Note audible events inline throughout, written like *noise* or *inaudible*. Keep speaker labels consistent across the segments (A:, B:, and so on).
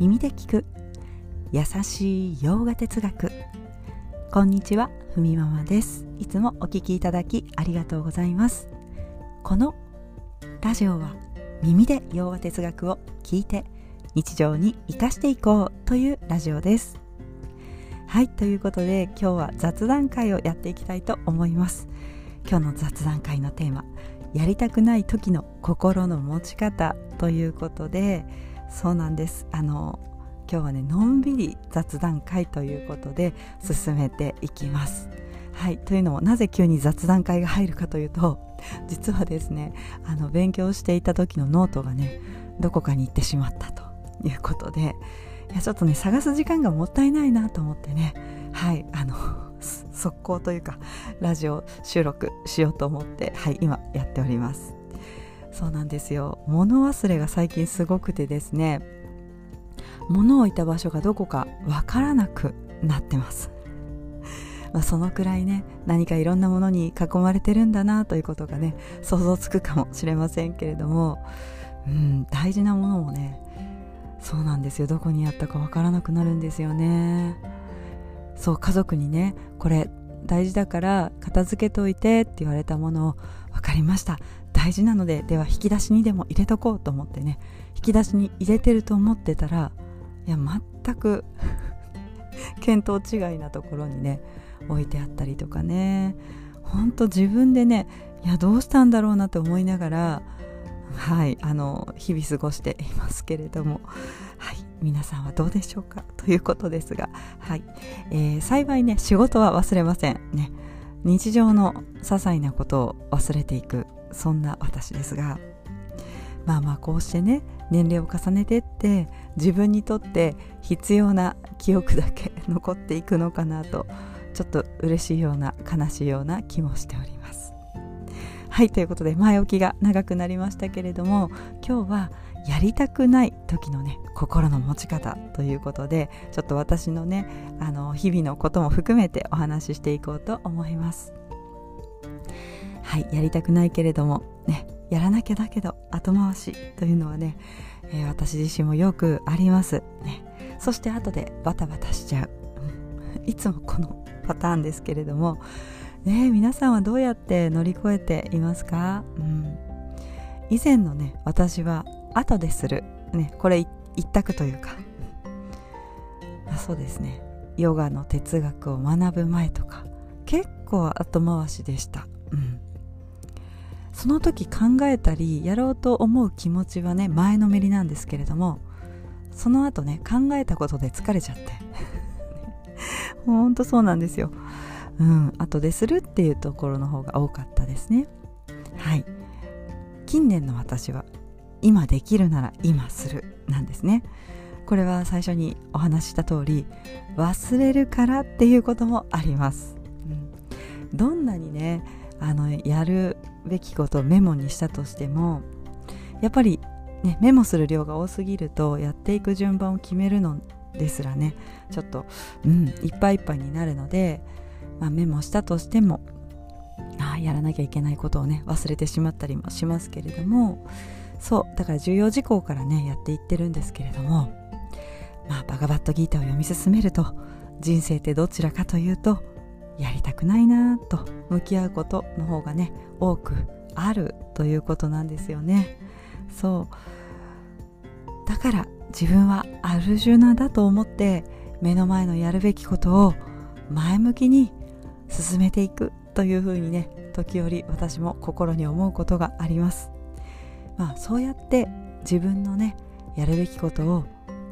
A: 耳で聞く。優しい洋画哲学。こんにちはふみママです。いつもお聞きいただきありがとうございます。このラジオは耳で洋画哲学を聞いて日常に生かしていこうというラジオです。はいということで今日は雑談会をやっていきたいと思います。今日の雑談会のテーマやりたくない時の心の持ち方ということでそうなんです。あの今日はねのんびり雑談会ということで進めていきます。はい。というのもなぜ急に雑談会が入るかというと実はですねあの勉強していた時のノートがねどこかに行ってしまったということでいやちょっとね探す時間がもったいないなと思ってねはい。あの速攻というかラジオ収録しようと思ってはい今やっております。そうなんですよ。物忘れが最近すごくてですね。物を置いた場所がどこかわからなくなってます。まあ、そのくらいね何かいろんなものに囲まれてるんだなということがね想像つくかもしれませんけれども、うん、大事なものもねそうなんですよ。どこにあったかわからなくなるんですよね。そう家族にねこれ大事だから片付けといてって言われたものを分かりました。大事なのででは引き出しにでも入れとこうと思ってね。引き出しに入れてると思ってたらいや全く *laughs* 見当違いなところにね置いてあったりとかね。ほんと自分でねいやどうしたんだろうなと思いながらはいあの日々過ごしていますけれども。はい皆さんはどうでしょうか？ということですがはい、えー、幸いね仕事は忘れませんね。日常の些細なことを忘れていく。そんな私ですがまあまあこうしてね年齢を重ねてって自分にとって必要な記憶だけ残っていくのかなとちょっと嬉しいような悲しいような気もしております。はいということで前置きが長くなりましたけれども今日はやりたくない時のね心の持ち方ということでちょっと私のねあの日々のことも含めてお話ししていこうと思います。はいやりたくないけれどもねやらなきゃだけど後回しというのはね、えー、私自身もよくあります。ね。そして後でバタバタしちゃう、いつもこのパターンですけれどもね皆さんはどうやって乗り越えていますか、うん、以前のね私は後でする、ね、これ一択というか。あそうですね。ヨガの哲学を学ぶ前とか結構後回しでした、うん、その時考えたりやろうと思う気持ちはね前のめりなんですけれどもその後ね考えたことで疲れちゃって。*laughs* ほんとそうなんですよ。うん。後でするっていうところの方が多かったですね。はい。近年の私は今できるなら今するなんですね。これは最初にお話しした通り忘れるからっていうこともあります、うん、どんなにねあのやるべきことをメモにしたとしてもやっぱり、ね、メモする量が多すぎるとやっていく順番を決めるのですらねちょっと、うん、いっぱいいっぱいになるので、まあ、メモしたとしてもあやらなきゃいけないことをね忘れてしまったりもしますけれどもそうだから重要事項からねやっていってるんですけれどもまあバガバットギータを読み進めると人生ってどちらかというとやりたくないなと向き合うことの方がね多くあるということなんですよね。そう。だから自分はアルジュナだと思って目の前のやるべきことを前向きに進めていくというふうにね時折私も心に思うことがあります。まあそうやって自分のねやるべきことを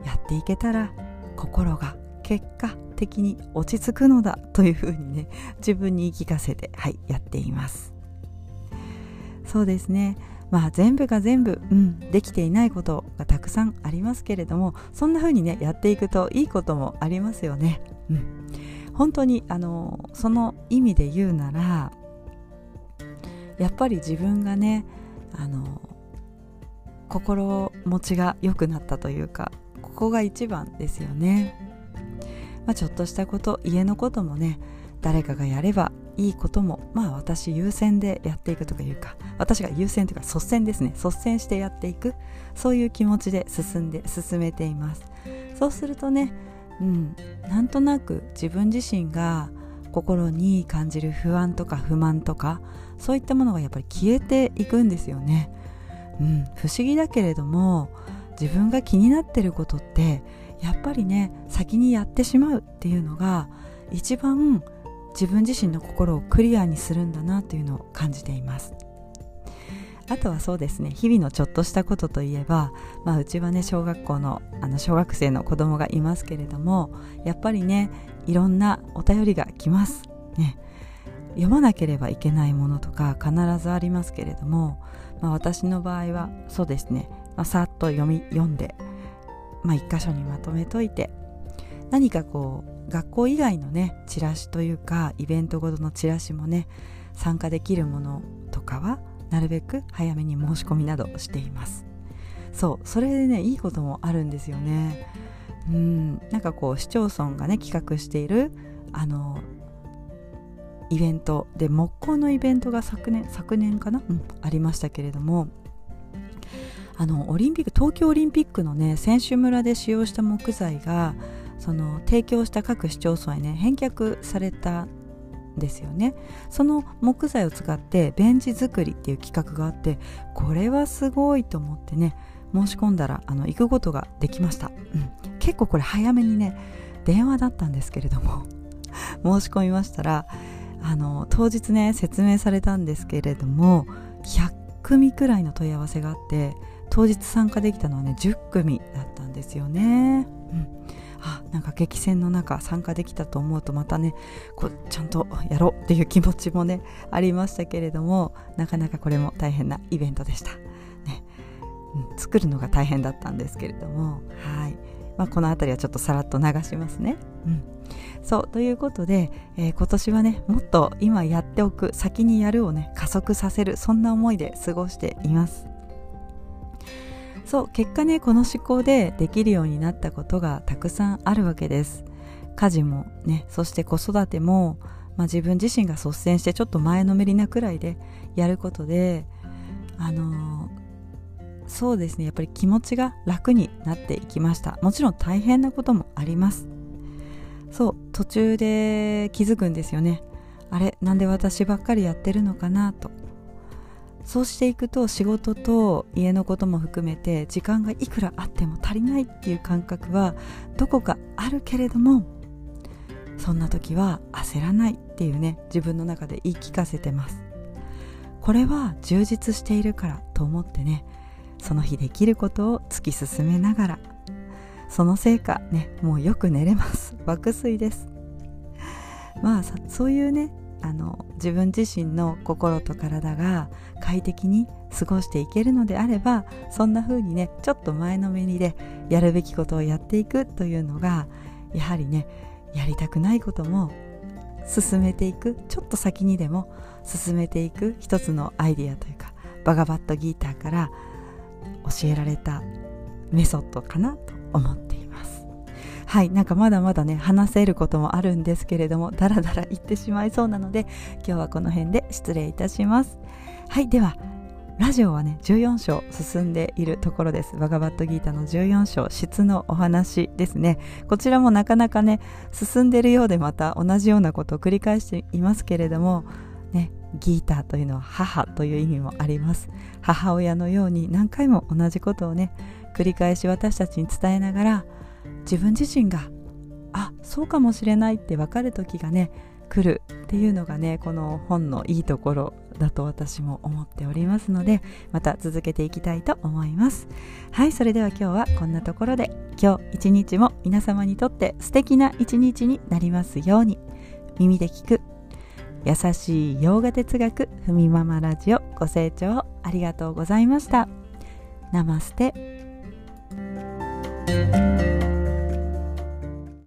A: やっていけたら心が結果的に落ち着くのだというふうにね自分に言い聞かせてはいやっています。そうですね。まあ全部が全部、うん、できていないことがたくさんありますけれどもそんな風にねやっていくといいこともありますよね、うん、本当にあのその意味で言うならやっぱり自分がねあの心持ちが良くなったというかここが一番ですよね。まあ、ちょっとしたこと家のこともね誰かがやればいいこともまあ私優先でやっていくとかいうか私が優先というか率先ですね。率先してやっていくそういう気持ちで進んで進めています。そうするとねうんなんとなく自分自身が心に感じる不安とか不満とかそういったものがやっぱり消えていくんですよね、うん、不思議だけれども自分が気になってることってやっぱりね先にやってしまうっていうのが一番自分自身の心をクリアにするんだなというのを感じています。あとはそうですね日々のちょっとしたことといえば、まあ、うちはね小学校のあの小学生の子供がいますけれどもやっぱりねいろんなお便りが来ます、ね、読まなければいけないものとか必ずありますけれども、まあ、私の場合はそうですね、まあ、さっと読み読んで、まあ、一箇所にまとめといて何かこう学校以外のねチラシというかイベントごとのチラシもね参加できるものとかはなるべく早めに申し込みなどしています。そうそれでねいいこともあるんですよね。うんなんかこう市町村がね企画しているあのイベントで木工のイベントが昨年昨年かな、うん、ありましたけれどもあのオリンピック東京オリンピックのね選手村で使用した木材がその提供した各市町村へね返却されたんですよね。その木材を使ってベンチ作りっていう企画があってこれはすごいと思ってね申し込んだらあの行くことができました、うん、結構これ早めにね電話だったんですけれども *laughs* 申し込みましたらあの当日ね説明されたんですけれども100組くらいの問い合わせがあって当日参加できたのはね10組だったんですよね、うん、あなんか激戦の中参加できたと思うとまたねこうちゃんとやろうっていう気持ちもねありましたけれどもなかなかこれも大変なイベントでした、ね。うん、作るのが大変だったんですけれども。はい、まあ、この辺りはちょっとさらっと流しますね、うん。そうということで、えー、今年はねもっと今やっておく先にやるをね加速させるそんな思いで過ごしています。そう結果ねこの思考でできるようになったことがたくさんあるわけです。家事もねそして子育ても、まあ、自分自身が率先してちょっと前のめりなくらいでやることであのー、そうですねやっぱり気持ちが楽になっていきました。もちろん大変なこともあります。そう途中で気づくんですよね。あれなんで私ばっかりやってるのかなと。そうしていくと仕事と家のことも含めて時間がいくらあっても足りないっていう感覚はどこかあるけれどもそんな時は焦らないっていうね自分の中で言い聞かせてます。これは充実しているからと思ってねその日できることを突き進めながらそのせいかねもうよく寝れます。*laughs* 爆睡です。まあそういうねあの自分自身の心と体が快適に過ごしていけるのであればそんな風にねちょっと前のめりでやるべきことをやっていくというのがやはりねやりたくないことも進めていくちょっと先にでも進めていく一つのアイディアというかバガバットギーターから教えられたメソッドかなと思っています。はいなんかまだまだね話せることもあるんですけれどもダラダラ言ってしまいそうなので今日はこの辺で失礼いたします。はいではラジオはね14章進んでいるところです。バガバットギーターの14章質のお話ですね。こちらもなかなかね進んでるようでまた同じようなことを繰り返していますけれどもねギーターというのは母という意味もあります。母親のように何回も同じことをね繰り返し私たちに伝えながら自分自身があそうかもしれないって分かる時がね来るっていうのがねこの本のいいところだと私も思っておりますのでまた続けていきたいと思います。はいそれでは今日はこんなところで今日一日も皆様にとって素敵な一日になりますように耳で聞く優しい洋画哲学ふみママラジオご清聴ありがとうございました。ナマステ。